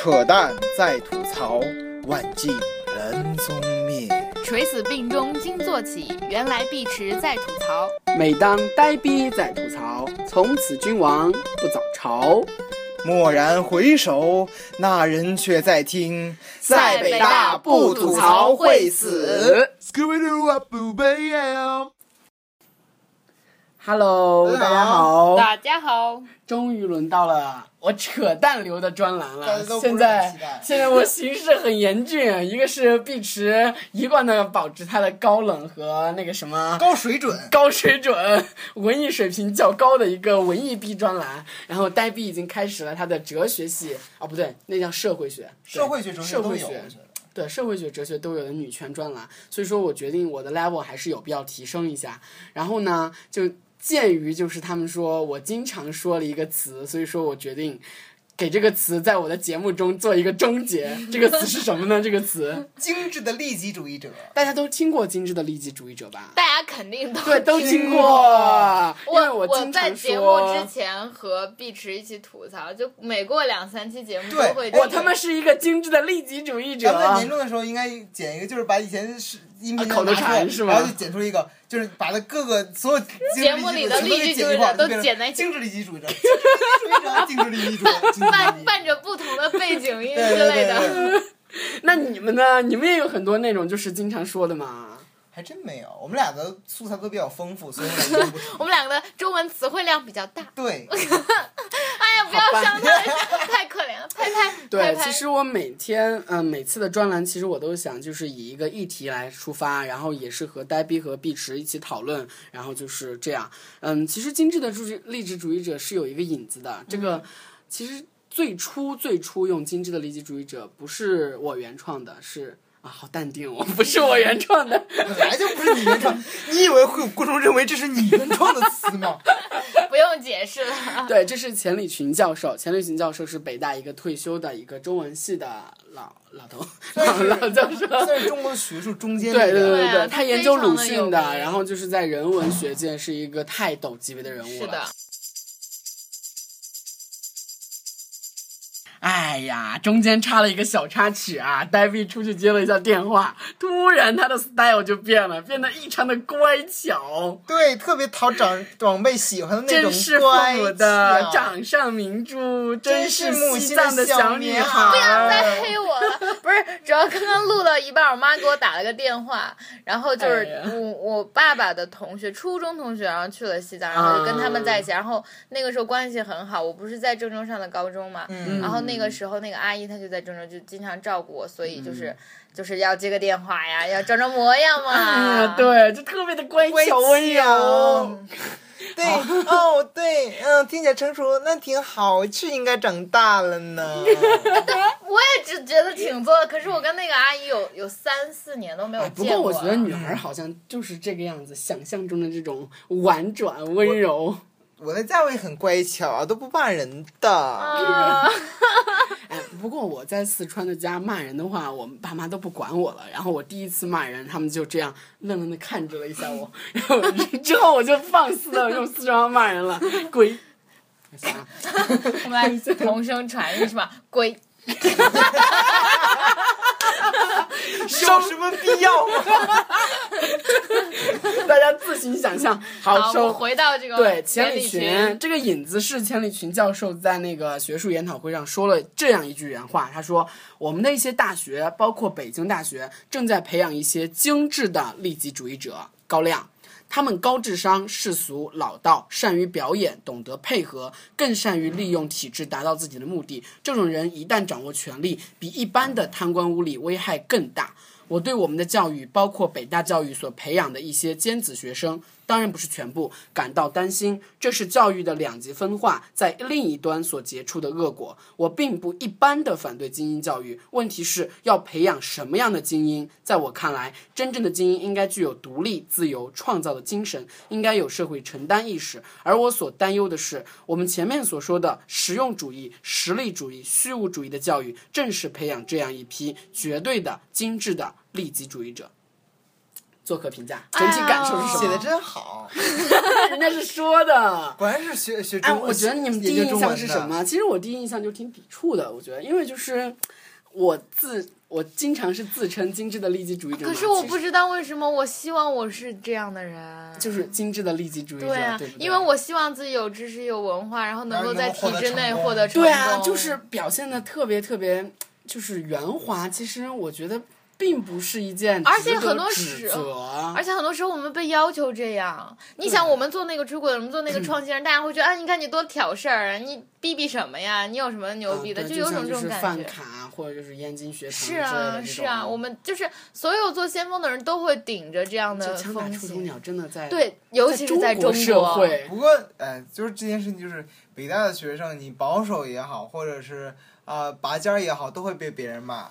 扯淡在吐槽，万径人踪灭。垂死病中惊坐起，原来碧池在吐槽。每当呆逼在吐槽，从此君王不早朝。蓦然回首，那人却在听，在北大不吐槽会死。Hello，大家好，大家好，终于轮到了我扯淡流的专栏了。现在现在我形势很严峻，一个是碧池一贯的保持它的高冷和那个什么高水准。高水准、文艺水平较高的一个文艺逼专栏，然后呆逼已经开始了他的哲学系，哦不对，那叫社会学，社会学、哲学都有，对社会学、哲学都有的女权专栏，所以说我决定我的 level 还是有必要提升一下。然后呢，就鉴于就是他们说我经常说了一个词，所以说我决定。给这个词在我的节目中做一个终结。这个词是什么呢？这个词 精致的利己主义者。大家都听过精致的利己主义者吧？大家肯定都对，都听过。因为我经常在节目之前和碧池一起吐槽，就每过两三期节目都会。我他妈是一个精致的利己主义者咱。们在年终的时候应该剪一个，就是把以前是音频啊口头拿出是吗然后就剪出一一个，就是把它各个所有节目里的利己主义者都剪在精致利己主义者，精致利己主义者，精致利己主义者，精致利伴伴着不同的背景音对之类的。那你们呢？你们也有很多那种就是经常说的嘛。还真没有，我们俩的素材都比较丰富，所以我们俩不 我们两个的中文词汇量比较大。对，哎呀，不要伤他，太可怜了，拍拍。对拍，拍其实我每天，嗯、每次的专栏，其实我都想就是以一个议题来出发，然后也是和呆逼和碧池一起讨论，然后就是这样。嗯，其实精致的主义励志主义者是有一个影子的，这个其实最初最初用精致的利己主义者不是我原创的，是。啊，好淡定哦，不是我原创的，本来就不是你原创，你以为会有观众认为这是你原创的词吗？不用解释了。对，这是钱理群教授。钱理群教授是北大一个退休的一个中文系的老老头，老老教授。算是中国学术中间对对那个。对啊对，他研究鲁迅的，然后就是在人文学界是一个泰斗级别的人物了。是的，哎呀，中间插了一个小插曲啊，呆逼出去接了一下电话，突然他的 style 就变了，变得异常的乖巧。对，特别讨长长辈喜欢的那种真是父乖母的巧掌上明珠，真是是母西亲的小女孩孩。不要再黑我了。不是，主要刚刚录到一半，我妈给我打了个电话，然后就是哎我我爸爸的同学，初中同学，然后去了西藏，然后就跟他们在一起，然后那个时候关系很好。我不是在郑州上的高中嘛，嗯然后那个时候那个阿姨她就在郑州，就经常照顾我，所以就是。就是要接个电话呀，要装装模样嘛。对，就特别的乖乖巧温柔。对哦，对，嗯，听起来成熟，那挺好，是应该长大了呢。我也只觉得挺多的，可是我跟那个阿姨有有三四年都没有哎，不见过了。过我觉得女孩好像就是这个样子，想象中的这种婉转温柔。我在家我也很乖巧啊，都不骂人的。不过我在四川的家骂人的话，我爸妈都不管我了。然后我第一次骂人，他们就这样愣愣的看着了一下我，然后之后我就放肆的用四川话骂人了，鬼。啥？我们来同声传译是吧？鬼。有什么必要吗？大家自行想象。好，我回到这个对，千千里群，群这个引子是千里群教授在那个学术研讨会上说了这样一句原话，他说：“我们的一些大学，包括北京大学，正在培养一些精致的利己主义者，高亮。”他们高智商、世俗、老道，善于表演，懂得配合，更善于利用体制达到自己的目的。这种人一旦掌握权力，比一般的贪官污吏危害更大。我对我们的教育，包括北大教育所培养的一些尖子学生，当然不是全部，感到担心。这是教育的两极分化在另一端所结出的恶果。我并不一般的反对精英教育，问题是要培养什么样的精英？在我看来，真正的精英应该具有独立、自由、创造的精神，应该有社会承担意识。而我所担忧的是，我们前面所说的实用主义、实力主义、虚无主义的教育，正是培养这样一批绝对的、精致的利己主义者。做客评价，整体感受是什么写的？真好，人家是说的。果然是学学哎，中。我觉得你们第一印象是什？么？其实我第一印象就挺抵触的。我觉得，因为就是我自我经常是自称精致的利己主义者，可是我不知道为什么，我希望我是这样的人。就是精致的利己主义者，对啊对对？因为我希望自己有知识、有文化，然后能够在体制内获得成功。对啊，就是表现的特别特别就是圆滑。其实我觉得并不是一件而且很多时，而且很多时候我们被要求这样。你想，我们做那个出轨，我们做那个 创新人，大家会觉得，啊，你看你多挑事儿啊，你逼逼什么呀？你有什么牛逼的？嗯对有种像就是饭这种感觉。饭卡或者就是燕京学堂是之类的啊，这是啊，种我们就是所有做先锋的人都会顶着这样的风险。出头鸟真的在对，尤其是在中国社国，会，不过，哎，就是这件事情，就是北大的学生，你保守也好，或者是啊、呃拔尖儿也好，都会被别人骂。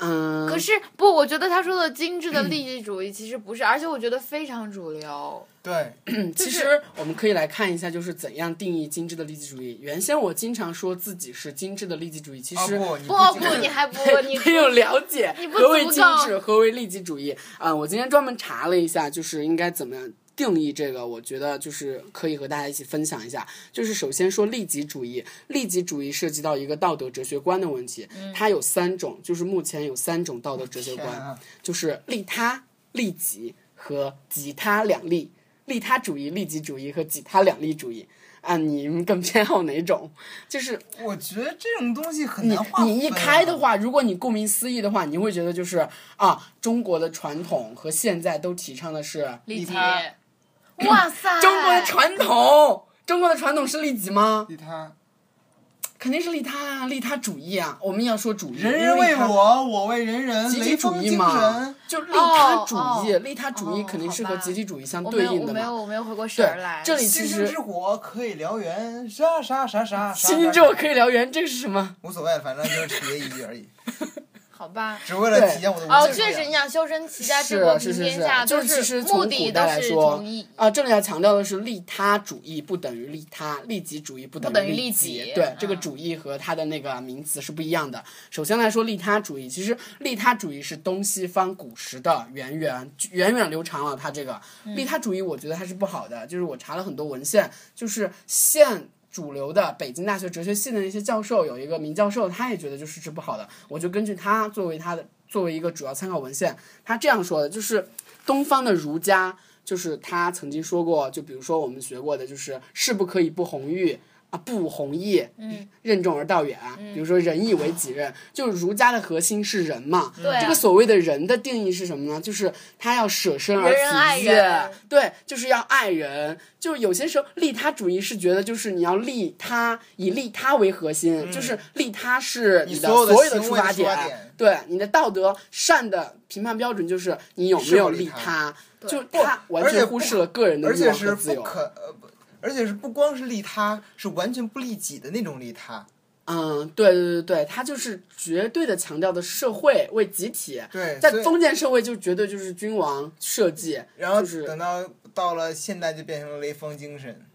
嗯，可是不，我觉得他说的精致的利己主义其实不是，而且我觉得非常主流。对，其实我们可以来看一下，就是怎样定义精致的利己主义。原先我经常说自己是精致的利己主义，其实啊不，不不，你还不你没有了解何为精致，何为利己主义啊、我今天专门查了一下，就是应该怎么样定义这个，我觉得就是可以和大家一起分享一下。就是首先说利己主义，利己主义涉及到一个道德哲学观的问题，它有三种，就是目前有三种道德哲学观，啊就是利他、利己和己他两利。利他主义、利己主义和己他两利主义，啊，你们更偏好哪种？就是我觉得这种东西很你难划分、啊。你一开的，话，如果你顾名思义的话，你会觉得就是啊，中国的传统和现在都提倡的是利己他。哇塞！中国的传统，中国的传统是利己吗？利他，肯定是利他啊，利他主义啊。我们要说主义，人人为我，我为人人，集体主义嘛神。，就利他主义，哦利他主义哦肯定是和集体主义相对应的我没有，嘛。我没有回过神来。，这里其星星之火可以燎原，啥啥啥啥。星星之火可以燎原，这个是什么？无所谓，反正就是体验一句而已，好吧。只为了体验我的无哦，知确实，你想修身齐家治是国平是是是天下，，就是其实从目的古代都是来说。啊，这里要强调的是利他主义不等于利他，利己主义不等于利利己对，这个嗯主义和它的那个名词是不一样的。首先来说，利他主义，其实利他主义是东西方古时的源远源远流长了。它这个嗯利他主义，我觉得它是不好的。就是我查了很多文献，就是现。主流的北京大学哲学系的那些教授，有一个名教授，他也觉得就是治不好的。我就根据他作为他的作为一个主要参考文献，他这样说的，就是东方的儒家，就是他曾经说过，就比如说我们学过的，就是士不可以不弘毅啊，不弘毅，嗯，任重而道远。比如说仁义为己任，就是儒家的核心是仁嘛。对啊这个所谓的人的定义是什么呢？就是他要舍身而人人爱体人对，就是要爱人。就有些时候利他主义是觉得就是你要利他，以利他为核心，就是利他是你的所有的出发点对你的道德善的评判标准就是你有没有利利他，就他完全忽视了个人的欲而且是望和自由。不可呃不，而且是不光是利他，是完全不利己的那种利他。嗯，对对对对，他就是绝对的强调的社会为集体。在对在封建社会就绝对就是君王设计，然后就是等到到了现代，就变成了雷锋精神。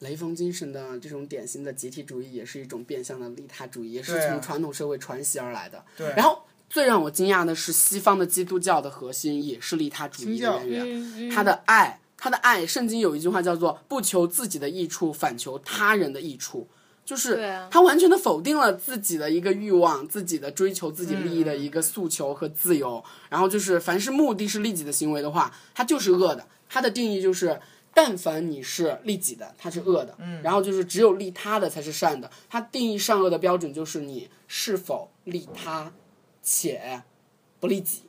雷锋精神的这种典型的集体主义，也是一种变相的利他主义，也是从传统社会传袭而来的。对然后最让我惊讶的是，西方的基督教的核心也是利他主义的渊源。嗯嗯他的爱，他的爱，圣经有一句话叫做“不求自己的益处，反求他人的益处”，就是他完全的否定了自己的一个欲望、自己的追求、自己利益的一个诉求和自由。然后就是，凡是目的是利己的行为的话，它就是恶的。它的定义就是，但凡你是利己的，它是恶的。嗯。然后就是只有利他的才是善的。它定义善恶的标准就是你是否利他，且不利己。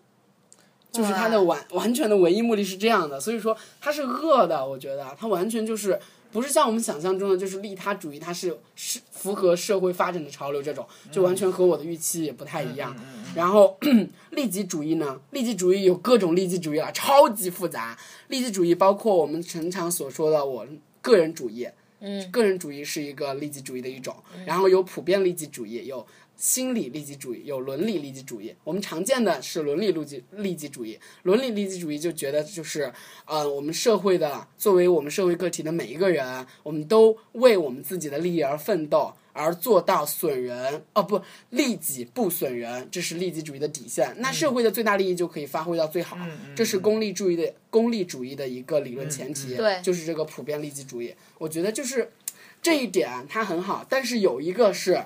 就是他的完 完全的唯一目的是这样的，所以说他是恶的。我觉得他完全就是不是像我们想象中的，就是利他主义，他是是符合社会发展的潮流这种，就完全和我的预期也不太一样。然后 利己主义呢，利己主义有各种利己主义啊，超级复杂。利己主义包括我们常常所说的我个人主义，嗯，个人主义是一个利己主义的一种，然后有普遍利己主义，有心理利己主义，有伦理利己主义。我们常见的是伦理利己利己主义，伦理利己主义就觉得就是，呃，我们社会的作为我们社会个体的每一个人，我们都为我们自己的利益而奋斗。而做到损人哦不利己不损人，这是利己主义的底线。那社会的最大利益就可以发挥到最好，这是功利主义的功利主义的一个理论前提，对就是这个普遍利己主义。我觉得就是这一点它很好，但是有一个是，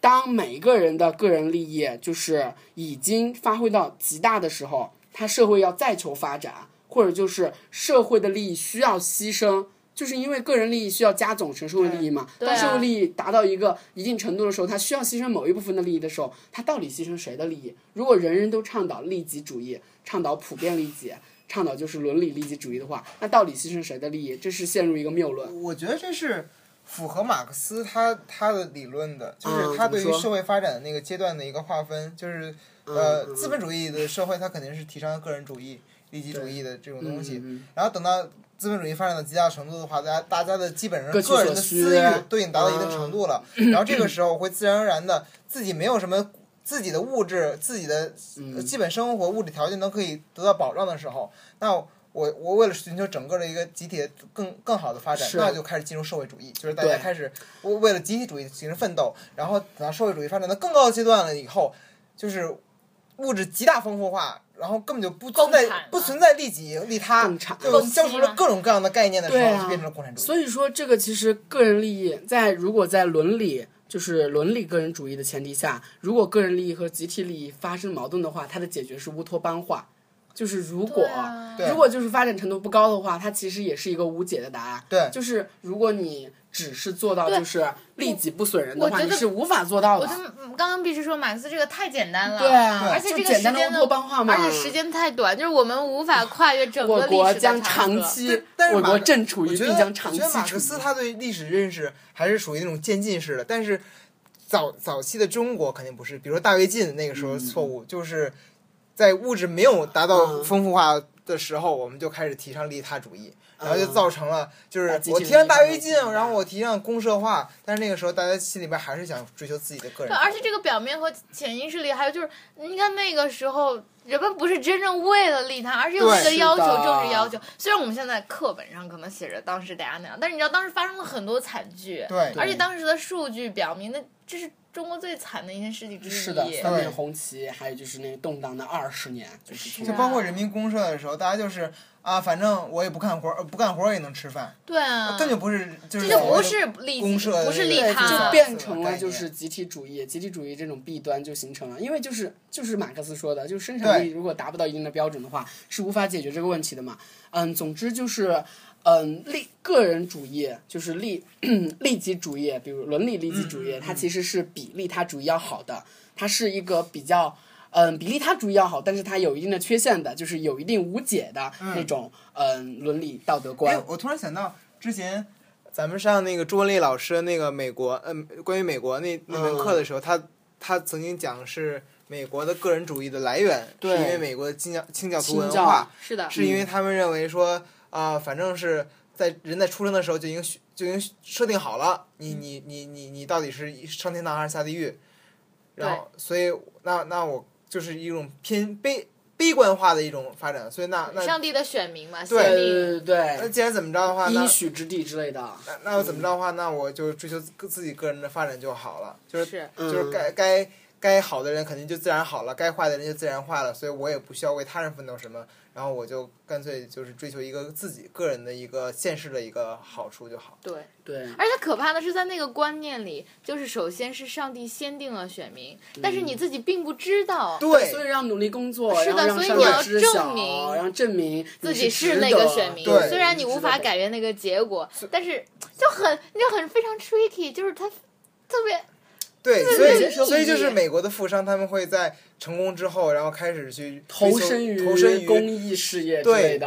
当每一个人的个人利益就是已经发挥到极大的时候，他社会要再求发展，或者就是社会的利益需要牺牲。就是因为个人利益需要加总成社会利益嘛，当社会利益达到一个一定程度的时候，他需要牺牲某一部分的利益的时候，他到底牺牲谁的利益？如果人人都倡导利己主义，倡导普遍利己，倡导就是伦理利己主义的话，那到底牺牲谁的利益？这是陷入一个谬论。我觉得这是符合马克思他他的理论的，就是嗯他对于社会发展的那个阶段的一个划分，就是呃资本主义的社会，他肯定是提倡个人主义、利己主义的这种东西。嗯然后等到资本主义发展到极大程度的话，大家大家的基本上个人的私欲都已经达到一定程度了，然后这个时候会自然而然的自己没有什么。自己的物质、自己的呃基本生活物质条件都可以得到保障的时候，那我我为了寻求整个的一个集体的更更好的发展，那就开始进入社会主义，就是大家开始为为了集体主义进行奋斗，然后等到社会主义发展到更高的阶段了以后，就是物质极大丰富化，然后根本就不存在不存在利己利他共产，就消除了各种各样的概念的时候，就变成了共产主义。所以说，这个其实个人利益在如果在伦理就是伦理个人主义的前提下，如果个人利益和集体利益发生矛盾的话，它的解决是乌托邦化。就是如果、啊。如果就是发展程度不高的话，它其实也是一个无解的答案。对。就是如果你只是做到就是利己不损人的话，我觉得你是无法做到的。我觉。得嗯刚刚必须说马克思这个太简单了，对啊，而且这个简单的时间乌托邦化嘛，而且时间太短，就是我们无法跨越整个历史我国将长河。长期，但是我国马克正处于我觉得并将长期我觉得马克思他对历史认识还是属于那种渐进式的，但是早早期的中国肯定不是，比如说大跃进那个时候错误，就是在物质没有达到嗯丰富化的时候，我们就开始提倡利他主义。然后就造成了，就是我提倡大跃进然后我提倡公社化，但是那个时候大家心里边还是想追求自己的个人对，。而且这个表面和潜意识里还有就是，你看那个时候人们不是真正为了利他，而是有一个要求，政治要求。虽然我们现在课本上可能写着当时大家那样，但是你知道当时发生了很多惨剧，对，而且当时的数据表明，那这是中国最惨的一件事情之一。是的，三面红旗，还有就是那个动荡的二十年，就是是就包括人民公社的时候，大家就是啊，反正我也不干活不干活儿也能吃饭，对啊，根本就不是，就是这就不是利，公社不是利，他他，就变成了就是集体主义，集体主义这种弊端就形成了，因为就是就是马克思说的，就是生产力如果达不到一定的标准的话，是无法解决这个问题的嘛。嗯，总之就是。嗯，利个人主义就是利 利己主义，比如伦理利己主义，嗯它其实是比利他主义要好的，它是一个比较嗯比利他主义要好，但是它有一定的缺陷的，就是有一定无解的那种嗯伦理道德观哎，。我突然想到之前咱们上那个朱文丽老师那个美国，嗯、关于美国那那门课的时候，他他曾经讲是美国的个人主义的来源，是因为美国的清教清教徒文化，是的，是因为他们认为说啊、反正是在人在出生的时候就已经就已经设定好了，你你你你你到底是上天堂还是下地狱，然后所以那那我就是一种偏悲悲观化的一种发展，所以那那上帝的选民嘛，对对。对对那既然怎么着的话，对，那应许之地之类的。那那要怎么着的话，那我就追求自自己个人的发展就好了，就是是就是嗯该该该好的人肯定就自然好了，该坏的人就自然坏了，所以我也不需要为他人奋斗什么，然后我就干脆就是追求一个自己个人的一个现实的一个好处就好。对，对，而且可怕的是，在那个观念里，就是首先是上帝先定了选民，但是你自己并不知道。对。所以要努力工作，是的所以你要证明然后证明自己是那个选民，对虽然你无法改变那个结果，但是就很就很非常 tricky，就是他特别对，所以所以就是美国的富商他们会在成功之后，然后开始去投身于投身公益事业之对类的。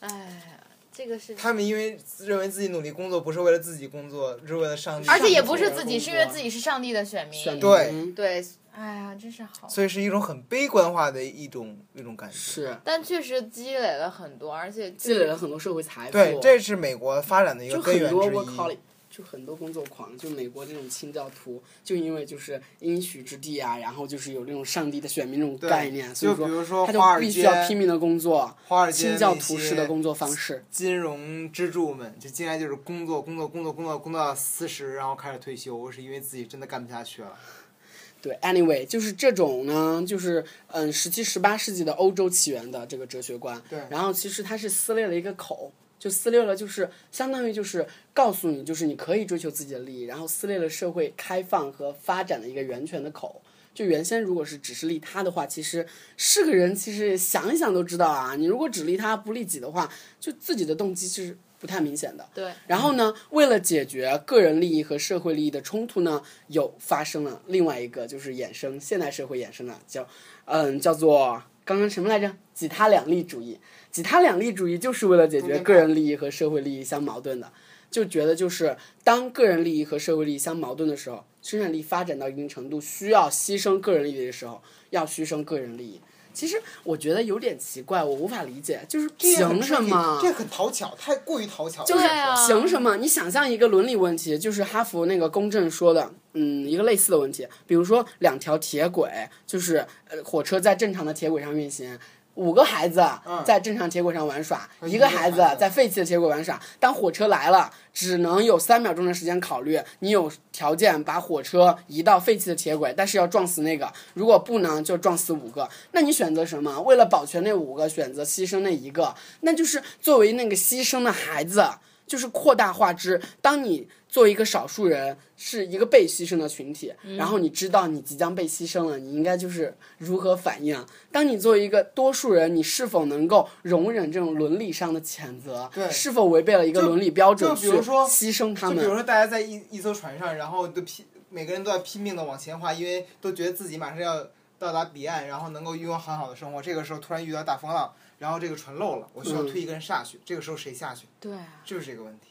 哎呀，这个是，他们因为认为自己努力工作不是为了自己工作，是为了上帝，而且也不是自己，是因为自己是上帝的选民。选民对对，哎呀，真是好。所以是一种很悲观化的一种一种感觉。是但确实积累了很多，而且积累了很多社会财富，对，这是美国发展的一个根源之一。就很多工作狂，就美国这种清教徒，就因为就是应许之地啊，然后就是有这种上帝的选民这种概念，所以就比如说他就必须要拼命的工作，华尔街清教徒式的工作方式。金融支柱们就进来就是工作工作工作工作工作到四十，然后开始退休，是因为自己真的干不下去了。对，anyway，就是这种呢，就是嗯，十七、十八世纪的欧洲起源的这个哲学观。对然后其实它是撕裂了一个口，就撕裂了，就是相当于就是告诉你，就是你可以追求自己的利益，然后撕裂了社会开放和发展的一个源泉的口。就原先如果是只是利他的话，其实是个人其实想一想都知道啊，你如果只利他不利己的话，就自己的动机是不太明显的。对，然后呢，为了解决个人利益和社会利益的冲突呢，又发生了另外一个就是衍生现代社会衍生的叫，嗯，叫做刚刚什么来着？几他两利主义。几他两利主义就是为了解决个人利益和社会利益相矛盾的，就觉得就是当个人利益和社会利益相矛盾的时候，生产力发展到一定程度需要牺牲个人利益的时候，要牺牲个人利益。其实我觉得有点奇怪，我无法理解，就是凭什么？这很讨巧，太过于讨巧。就是凭什么？你想象一个伦理问题，就是哈佛那个公正说的，嗯，一个类似的问题，比如说两条铁轨，就是呃火车在正常的铁轨上运行。五个孩子在正常铁轨上玩耍，一个孩子在废弃的铁轨玩耍。当火车来了，只能有三秒钟的时间考虑，你有条件把火车移到废弃的铁轨，但是要撞死那个，如果不能就撞死五个。那你选择什么？为了保全那五个，选择牺牲那一个，那就是作为那个牺牲的孩子。就是扩大化之。当你作为一个少数人，是一个被牺牲的群体，然后你知道你即将被牺牲了，你应该就是如何反应？当你作为一个多数人，你是否能够容忍这种伦理上的谴责？对是否违背了一个伦理标准就去比如说牺牲他们？就比如说，大家在一一艘船上，然后都拼，每个人都在拼命的往前划，因为都觉得自己马上要到达彼岸，然后能够拥有很好的生活。这个时候突然遇到大风浪，然后这个船漏了，我需要嗯推一个人下去。这个时候谁下去？对啊，就是这个问题。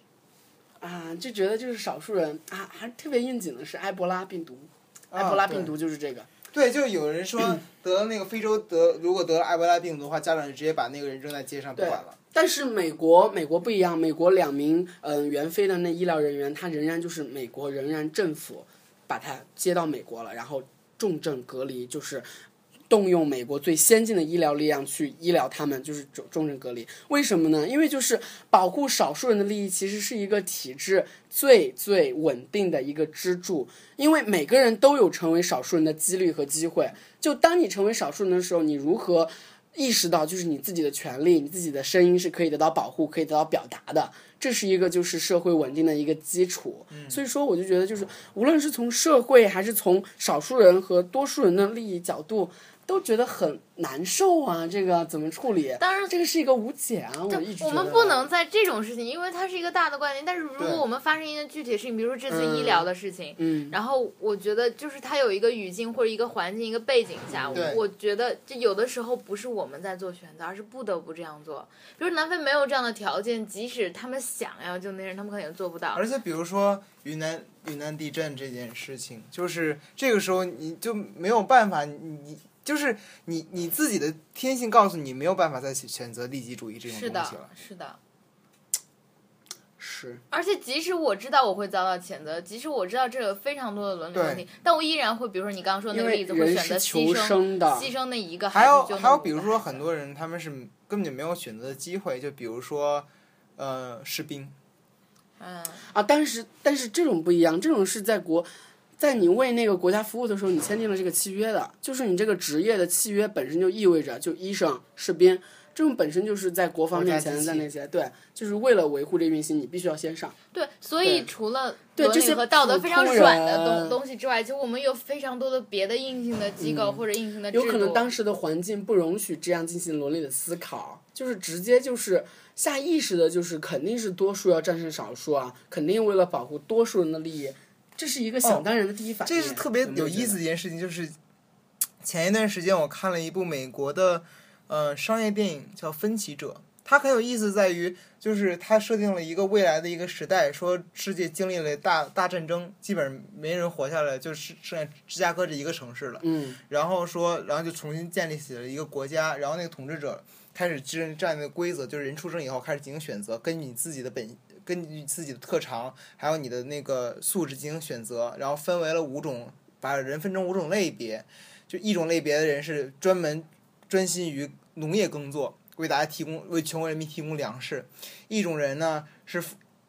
啊，就觉得就是少数人啊，还特别应景的是埃博拉病毒，埃啊博拉病毒就是这个。对，就有人说 得了那个非洲得，如果得了埃博拉病毒的话，家长就直接把那个人扔在街上不管了。但是美国美国不一样，美国两名嗯、呃援非的那医疗人员，他仍然就是美国仍然政府把他接到美国了，然后重症隔离，就是动用美国最先进的医疗力量去医疗他们，就是重重症隔离。为什么呢？因为就是保护少数人的利益，其实是一个体制最最稳定的一个支柱。因为每个人都有成为少数人的几率和机会。就当你成为少数人的时候，你如何？意识到就是你自己的权利，你自己的声音是可以得到保护，可以得到表达的，这是一个就是社会稳定的一个基础。所以说，我就觉得就是无论是从社会还是从少数人和多数人的利益角度，都觉得很难受啊。这个怎么处理？当然这个是一个无解啊。我一直我们不能在这种事情，因为它是一个大的观念。但是如果我们发生一件具体的事情，比如说这次医疗的事情，嗯然后我觉得就是它有一个语境或者一个环境、一个背景下，对我觉得就有的时候不是我们在做选择，而是不得不这样做。比如南非没有这样的条件，即使他们想要救那些人，他们可能也做不到。而且比如说云南云南地震这件事情，就是这个时候你就没有办法，你你就是你你自己的天性告诉你没有办法再去选择利己主义这种是的东西了。，是的。是而且即使我知道我会遭到谴责，即使我知道这有非常多的伦理问题，但我依然会，比如说你刚刚说那个例子，会选择求牺牲生的，牺牲那一个还有，还有，比如说很多人他们是根本就没有选择的机会，就比如说呃士兵，嗯，啊，但是但是这种不一样，这种是在国，在你为那个国家服务的时候，你签订了这个契约的，就是你这个职业的契约本身就意味着，就医生、士兵这种本身就是在国防面前国家机器在那些对，就是为了维护这运行，你必须要先上。对，所以除了伦理对这些和道德非常软的东东西之外，其实我们有非常多的别的硬性的机构或者硬性的制度。嗯有可能当时的环境不容许这样进行伦理的思考，就是直接就是下意识的，就是肯定是多数要战胜少数啊，肯定为了保护多数人的利益，这是一个想当然的第一反应。这是特别有意思的一件事情，就是前一段时间我看了一部美国的呃商业电影叫《分歧者》，它很有意思在于，就是它设定了一个未来的一个时代，说世界经历了大大战争，基本上没人活下来，就是剩下芝加哥这一个城市了。嗯然后说，然后就重新建立起了一个国家，然后那个统治者开始制定这样的规则，就是人出生以后开始进行选择，根据你自己的本根据自己的特长，还有你的那个素质进行选择，然后分为了五种，把人分成五种类别。就一种类别的人是专门专心于农业耕作，为大家提供为全国人民提供粮食；一种人呢是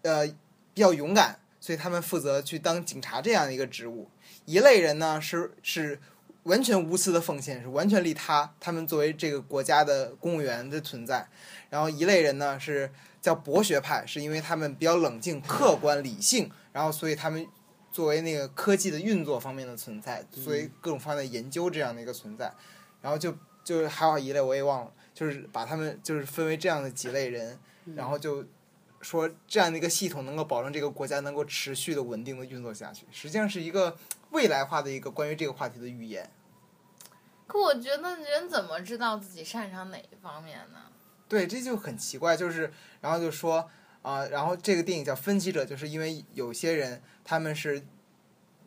呃比较勇敢，所以他们负责去当警察这样的一个职务。一类人呢是是完全无私的奉献，是完全利他，他们作为这个国家的公务员的存在。然后一类人呢是叫博学派，是因为他们比较冷静、客观、理性，然后所以他们作为那个科技的运作方面的存在，作为各种方面的研究这样的一个存在。然后就就是还有一类我也忘了，就是把他们就是分为这样的几类人，然后就说这样的一个系统能够保证这个国家能够持续的稳定的运作下去，实际上是一个未来化的一个关于这个话题的预言。可我觉得人怎么知道自己擅长哪一方面呢？对，这就很奇怪，就是然后就说啊、然后这个电影叫《分歧者》，就是因为有些人他们是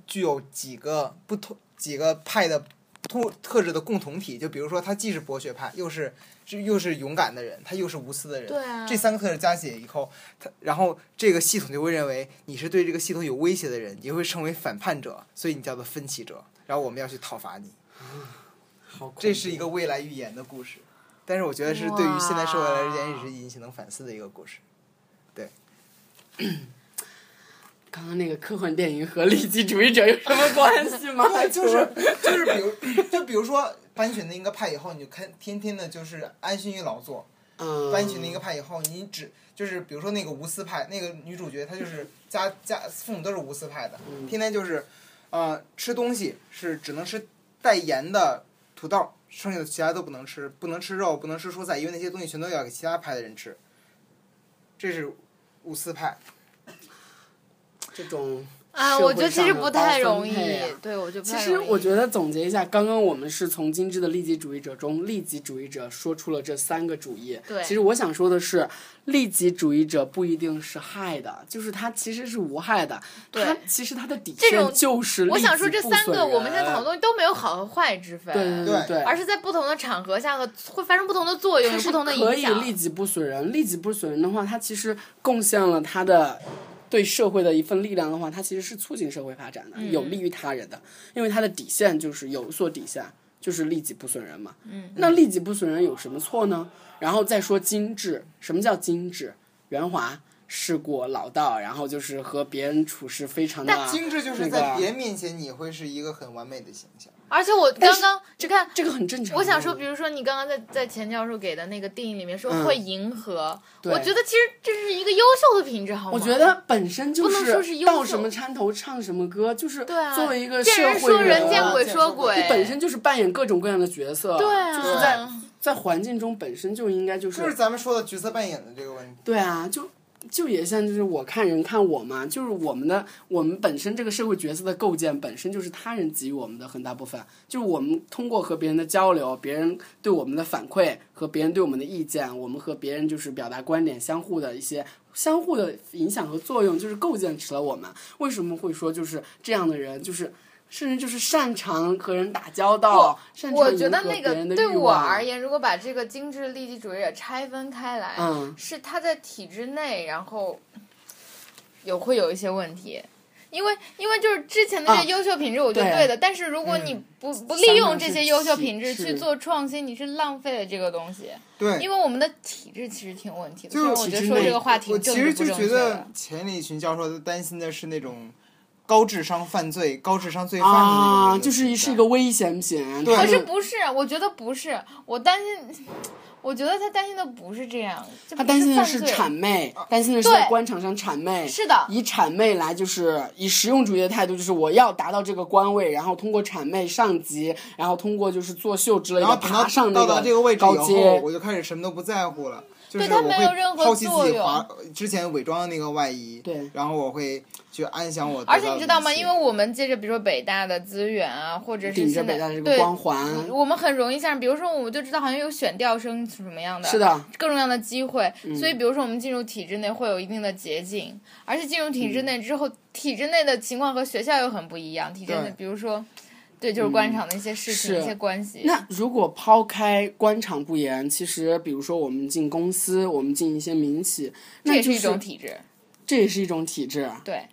具有几个不同几个派的特特质的共同体，就比如说他既是博学派，又是是又是勇敢的人，他又是无私的人，对啊，这三个特质加起来以后，他然后这个系统就会认为你是对这个系统有威胁的人，你会成为反叛者，所以你叫做分歧者，然后我们要去讨伐你。好，这是一个未来预言的故事，但是我觉得是对于现在社会来讲也是引起能反思的一个故事。对 刚刚那个科幻电影和利己主义者有什么关系吗？对，就是就是比如就比如说把你选定一个派以后，你就看天天的就是安心于劳作。嗯，把你选定一个派以后，你只就是比如说那个无私派，那个女主角她就是家家父母都是无私派的，嗯天天就是呃吃东西是只能吃带盐的土豆，剩下的其他都不能吃，不能吃肉，不能吃蔬菜，因为那些东西全都要给其他派的人吃。这是五四派。这种啊，我觉得其实不太容易对我就不其实我觉得总结一下，刚刚我们是从精致的利己主义者中，利己主义者说出了这三个主义。对其实我想说的是，利己主义者不一定是害的，就是他其实是无害的。对他其实他的底线就是我想说这三个我们现在讨论东西都没有好和坏之分，对对对对，而是在不同的场合下和会发生不同的作用，有不同的可以影响。利己不损人，利己不损人的话，他其实贡献了他的对社会的一份力量的话，它其实是促进社会发展的，有利于他人的，因为它的底线就是有所底线，就是利己不损人嘛。嗯，那利己不损人有什么错呢？然后再说精致，什么叫精致？圆滑。世故老道，然后就是和别人处事非常的精致就是在别人面前你会是一个很完美的形象。而且我刚刚你看，这个很正常。我想说，比如说你刚刚在在钱教授给的那个定义里面说嗯会迎合，对我觉得其实这是一个优秀的品质，好吗？我觉得本身就不能说是优秀到什么山头唱什么歌，就是对啊作为一个见社会人说人，见啊鬼说鬼，你本身就是扮演各种各样的角色，对啊，就是在在环境中本身就应该就是就是咱们说的角色扮演的这个问题。对啊，就就也像就是我看人看我嘛，就是我们的我们本身这个社会角色的构建本身就是他人给予我们的很大部分，就是我们通过和别人的交流，别人对我们的反馈和别人对我们的意见，我们和别人就是表达观点，相互的一些相互的影响和作用，就是构建起了我们。为什么会说就是这样的人就是？甚至就是擅长和人打交道，擅长我觉得那个对我而言，如果把这个精致利己主义者拆分开来，嗯是他在体制内，然后有会有一些问题。因为因为就是之前的这啊些优秀品质，我觉得对对的。但是如果你不不利用这些优秀品质去做创新，你是浪费了这个东西。对，因为我们的体制其实挺有问题的。就虽然我觉得说这个话题我其实就觉得的。钱理群教授担心的是那种高智商犯罪、高智商罪犯的那种啊，就是是一个危险品。对可是不是？我觉得不是。我担心，我觉得他担心的不是这样，这他担心的是谄媚，担心的是在官场上谄媚，是的以谄媚来就是以实用主义的态度，就是我要达到这个官位，然后通过谄媚上级，然后通过就是作秀之类的然后等到爬上那到达这个位置以后，高阶。我就开始什么都不在乎了。就是对它我会没有任何抛弃自作用己华之前伪装的那个外衣，对然后我会去安享我而。且你知道吗？因为我们借着比如说北大的资源啊，或者是北大这个对光环，我们很容易像比如说我们就知道好像有选调生是什么样的，是的，各种各样的机会，嗯所以比如说我们进入体制内会有一定的捷径，而且进入体制内之后，体制内的情况和学校又很不一样。体制内比如说，对，就是官场的一些事情、是一些关系。那如果抛开官场不言，其实比如说我们进公司，我们进一些民企，那就这也是一种体制。这也是一种体制。对，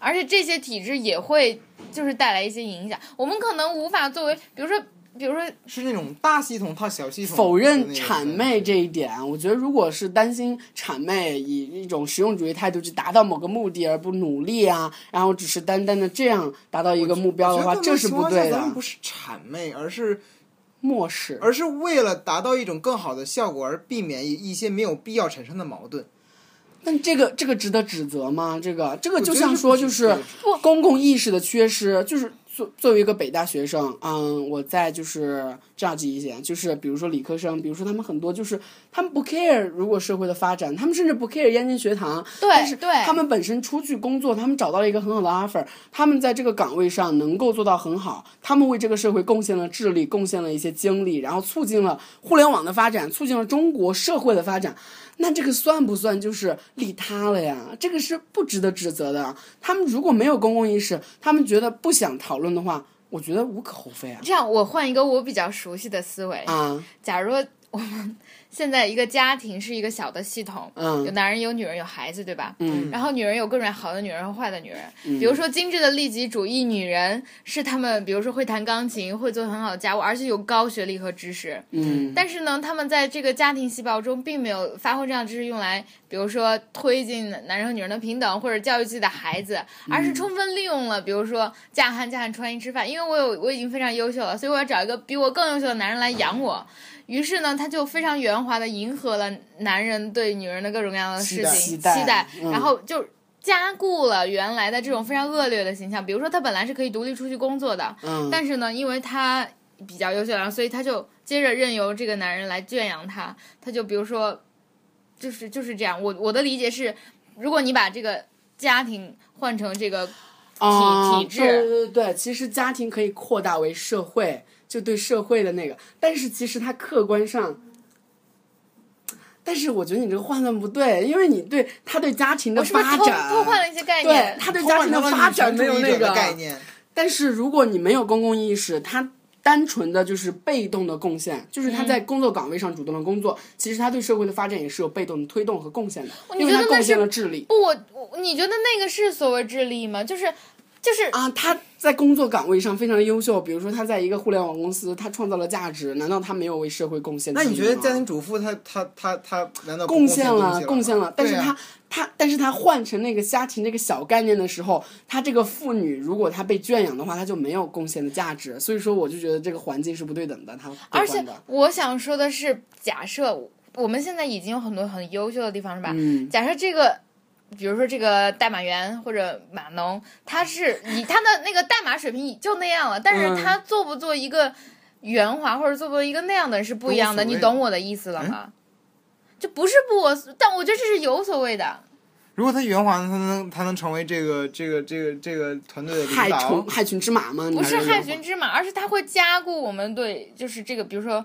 而且这些体制也会就是带来一些影响。我们可能无法作为，比如说，比如说，是那种大系统套小系统，否认谄媚这一点，我觉得如果是担心谄媚，以一种实用主义态度去达到某个目的而不努力啊，然后只是单单的这样达到一个目标的话，这是不对的。不是谄媚，而是漠视，而是为了达到一种更好的效果而避免一些没有必要产生的矛盾。但这个这个值得指责吗？这个这个就像说就是公共意识的缺失，就是作作为一个北大学生，嗯，我在就是这样记一些，就是比如说理科生，比如说他们很多就是他们不 care 如果社会的发展，他们甚至不 care 燕京学堂，但是他们本身出去工作，他们找到了一个很好的 offer，他们在这个岗位上能够做到很好，他们为这个社会贡献了智力，贡献了一些精力，然后促进了互联网的发展，促进了中国社会的发展。那这个算不算就是利他了呀？这个是不值得指责的。他们如果没有公共意识，他们觉得不想讨论的话，我觉得无可厚非啊。这样，我换一个我比较熟悉的思维啊，假如我们。现在一个家庭是一个小的系统，嗯，有男人有女人有孩子，对吧？嗯，然后女人有各种好的女人和坏的女人，比如说精致的利己主义女人是她们，比如说会弹钢琴，会做很好的家务，而且有高学历和知识，嗯，但是呢，她们在这个家庭细胞中并没有发挥这样知识用来，比如说推进男人和女人的平等或者教育自己的孩子，而是充分利用了，比如说嫁汉嫁汉穿衣吃饭，因为我有我已经非常优秀了，所以我要找一个比我更优秀的男人来养我。于是呢，他就非常圆滑的迎合了男人对女人的各种各样的事情期待，然后就加固了原来的这种非常恶劣的形象。比如说，他本来是可以独立出去工作的，但是呢，因为他比较优秀，然后所以他就接着任由这个男人来圈养他。他就比如说，就是就是这样。我我的理解是，如果你把这个家庭换成这个体体制，对对对，其实家庭可以扩大为社会。就对社会的那个，但是其实他客观上，但是我觉得你这个换算不对，因为你对他对家庭的发展，偷换了一些概念，对他对家庭的发展没有那个概念。但是如果你没有公共意识，他单纯的就是被动的贡献，就是他在工作岗位上主动的工作，其实他对社会的发展也是有被动的推动和贡献的，因为他贡献了智力。不，我我你觉得那个是所谓智力吗？就是就是啊，他。在工作岗位上非常优秀，比如说他在一个互联网公司，他创造了价值，难道他没有为社会贡献？那你觉得家庭主妇他他他他难道贡献了贡献了？但是他他但是他换成那个家庭这个小概念的时候，他这个妇女如果她被圈养的话，她就没有贡献的价值。所以说，我就觉得这个环境是不对等的。他而且我想说的是，假设我们现在已经有很多很优秀的地方，是吧？嗯。假设这个。比如说这个代码员或者码农，他是 以他的那个代码水平就那样了，但是他做不做一个圆滑或者做不做一个那样的人是不一样的，你懂我的意思了吗？就不是不，但我觉得这是有所谓的。如果他圆滑，他能他能成为这个这个这个这个团队的害群害群之马吗？不是害群之马，而是他会加固我们对就是这个，比如说。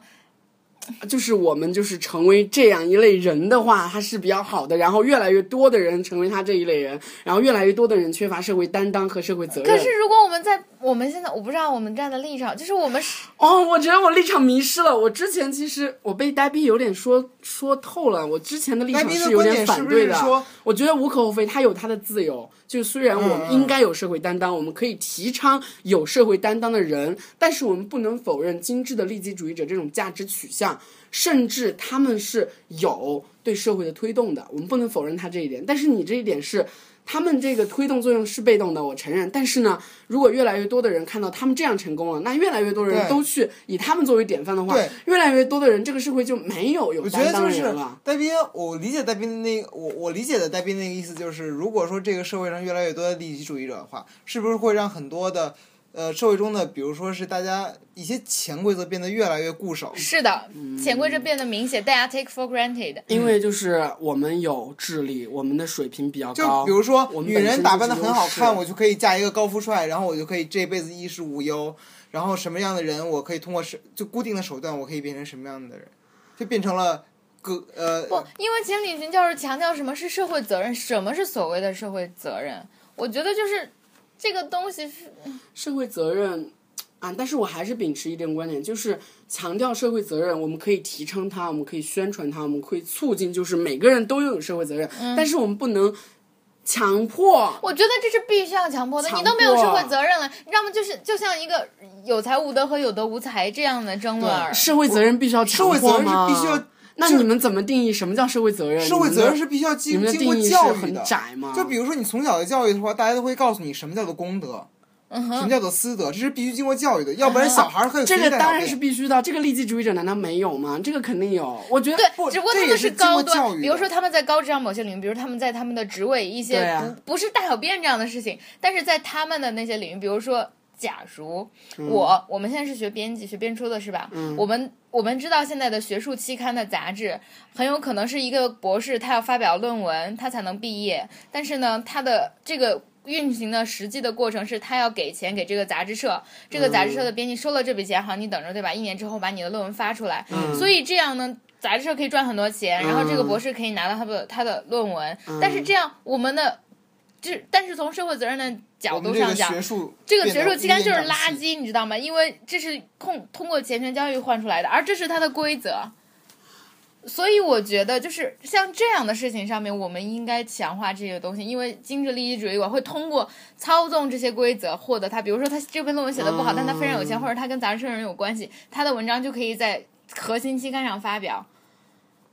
就是我们就是成为这样一类人的话，他是比较好的。然后越来越多的人成为他这一类人，然后越来越多的人缺乏社会担当和社会责任。可是如果我们在我们现在，我不知道我们站的立场，就是我们是哦，我觉得我立场迷失了。我之前其实我被呆逼有点说说透了。我之前的立场是有点反对的。我觉得无可厚非，他有他的自由。就虽然我们应该有社会担当，我们可以提倡有社会担当的人，但是我们不能否认精致的利己主义者这种价值取向。甚至他们是有对社会的推动的，我们不能否认他这一点。但是你这一点是，他们这个推动作用是被动的，我承认。但是呢，如果越来越多的人看到他们这样成功了，那越来越多人都去以他们作为典范的话，越来越多的人，这个社会就没有有担当的人了。戴斌，我理解戴斌那我我理解的戴斌那个意思就是，如果说这个社会上越来越多的利己主义者的话，是不是会让很多的？呃，社会中的，比如说是大家一些潜规则变得越来越固守。是的，潜规则变得明显，大家 take for granted。因为就是我们有智力，我们的水平比较高。就比如说，女人打扮的很好看，我就可以嫁一个高富帅，然后我就可以这辈子衣食无忧。然后什么样的人，我可以通过是就固定的手段，我可以变成什么样的人，就变成了个呃。不，因为钱理群教授强调什么是社会责任，什么是所谓的社会责任？我觉得就是。这个东西是社会责任啊，但是我还是秉持一点观点，就是强调社会责任，我们可以提倡它，我们可以宣传它，我们可以促进，就是每个人都拥有社会责任。但是我们不能强迫。我觉得这是必须要强迫的，强你都没有社会责任了，要么就是就像一个有才无德和有德无才这样的争论。社会责任必须要社会责任强迫吗？是必须要。那你们怎么定义什么叫社会责任？社会责任是必须要经经过教育的。窄吗？就比如说你从小的教育的话，大家都会告诉你什么叫做公德，嗯什么叫做私德，这是必须经过教育的，要不然小孩儿可以这个当然是必须的，这个利己主义者难道没有吗？这个肯定有。我觉得对，只不过他们是经高过教端，育比如说他们在高质量某些领域，比如他们在他们的职位一些不不是大小便这样的事情，但是在他们的那些领域，比如说。假如嗯我我们现在是学编辑学编出的是吧？我们我们知道现在的学术期刊的杂志很有可能是一个博士他要发表论文他才能毕业，但是呢他的这个运行的实际的过程是他要给钱给这个杂志社，这个杂志社的编辑收了这笔钱，好，你等着对吧？一年之后把你的论文发出来，所以这样呢。杂志社可以赚很多钱，然后这个博士可以拿到他的他的论文，但是这样我们的，就但是从社会责任的角度上讲，学术这个学术期刊就是垃圾，你知道吗？因为这是通通过钱权交易换出来的，而这是它的规则。所以我觉得，就是像这样的事情上面，我们应该强化这些东西，因为精致利益主义我会通过操纵这些规则获得它，比如说他这篇论文写的不好，但他非常有钱，或者他跟杂志社人有关系，他的文章就可以在核心期刊上发表。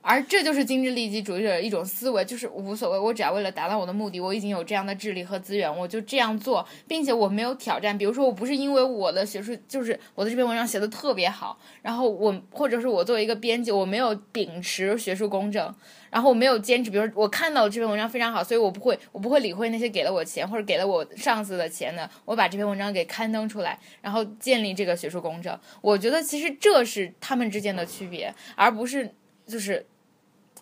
而这就是精致利己主义者的一种思维，就是无所谓，我只要为了达到我的目的，我已经有这样的智力和资源，我就这样做，并且我没有挑战。比如说，我不是因为我的学术，就是我的这篇文章写的特别好，然后我或者是我作为一个编辑，我没有秉持学术公正，然后我没有坚持，比如说我看到这篇文章非常好，所以我不会，我不会理会那些给了我钱或者给了我上司的钱的，我把这篇文章给刊登出来，然后建立这个学术公正。我觉得其实这是他们之间的区别，而不是就是。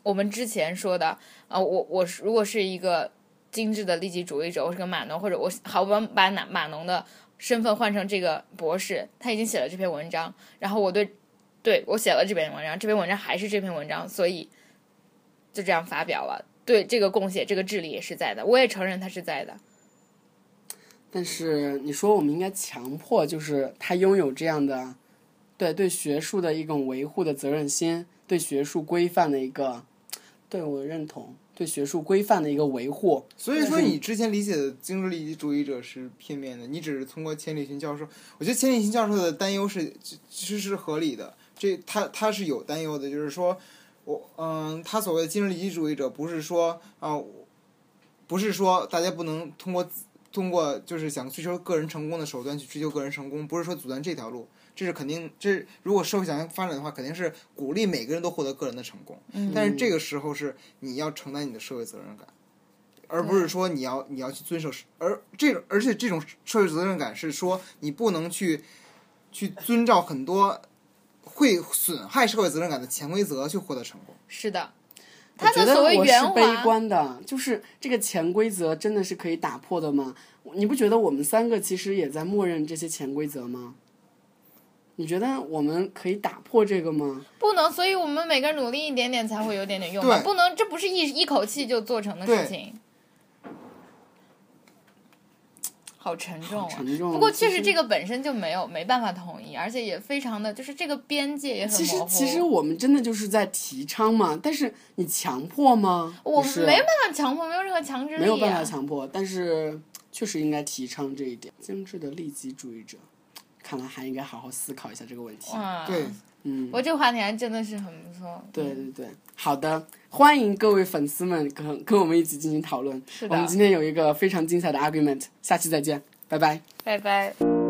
我们之前说的，呃，我我如果是一个精致的利己主义者，我是个码农，或者我好把把码码农的身份换成这个博士，他已经写了这篇文章，然后我对对我写了这篇文章，这篇文章还是这篇文章，所以就这样发表了。对这个贡献，这个智力也是在的，我也承认他是在的。但是你说我们应该强迫，就是他拥有这样的，对对学术的一种维护的责任心，对学术规范的一个，对我认同，对学术规范的一个维护。所以说，你之前理解的精神利己主义者是片面的，你只是通过钱理群教授。我觉得钱理群教授的担忧是其实是合理的，这他他是有担忧的，就是说，我嗯，他所谓的精神利己主义者不是说啊、不是说大家不能通过通过就是想追求个人成功的手段去追求个人成功，不是说阻断这条路，这是肯定，这如果社会想要发展的话，肯定是鼓励每个人都获得个人的成功。但是这个时候是你要承担你的社会责任感，而不是说你要你要去遵守，而这种而且这种社会责任感是说你不能去去遵照很多会损害社会责任感的潜规则去获得成功。是的，我觉得他的所谓我是悲，观的，就是这个潜规则真的是可以打破的吗？你不觉得我们三个其实也在默认这些潜规则吗？你觉得我们可以打破这个吗？不能，所以我们每个人努力一点点才会有点点用不能，这不是一一口气就做成的事情。好沉重啊！沉重。不过确实这个本身就没有没办法统一，而且也非常的就是这个边界也很其实模糊。其实我们真的就是在提倡嘛，但是你强迫吗？我没办法强迫，没有任何强制力、啊。没有办法强迫，但是确实应该提倡这一点。精致的利己主义者，看来还应该好好思考一下这个问题。哇，对，嗯，我这个话题还真的是很不错。对对对，好的，欢迎各位粉丝们跟跟我们一起进行讨论。是的我们今天有一个非常精彩的 argument，下期再见，拜拜。拜拜。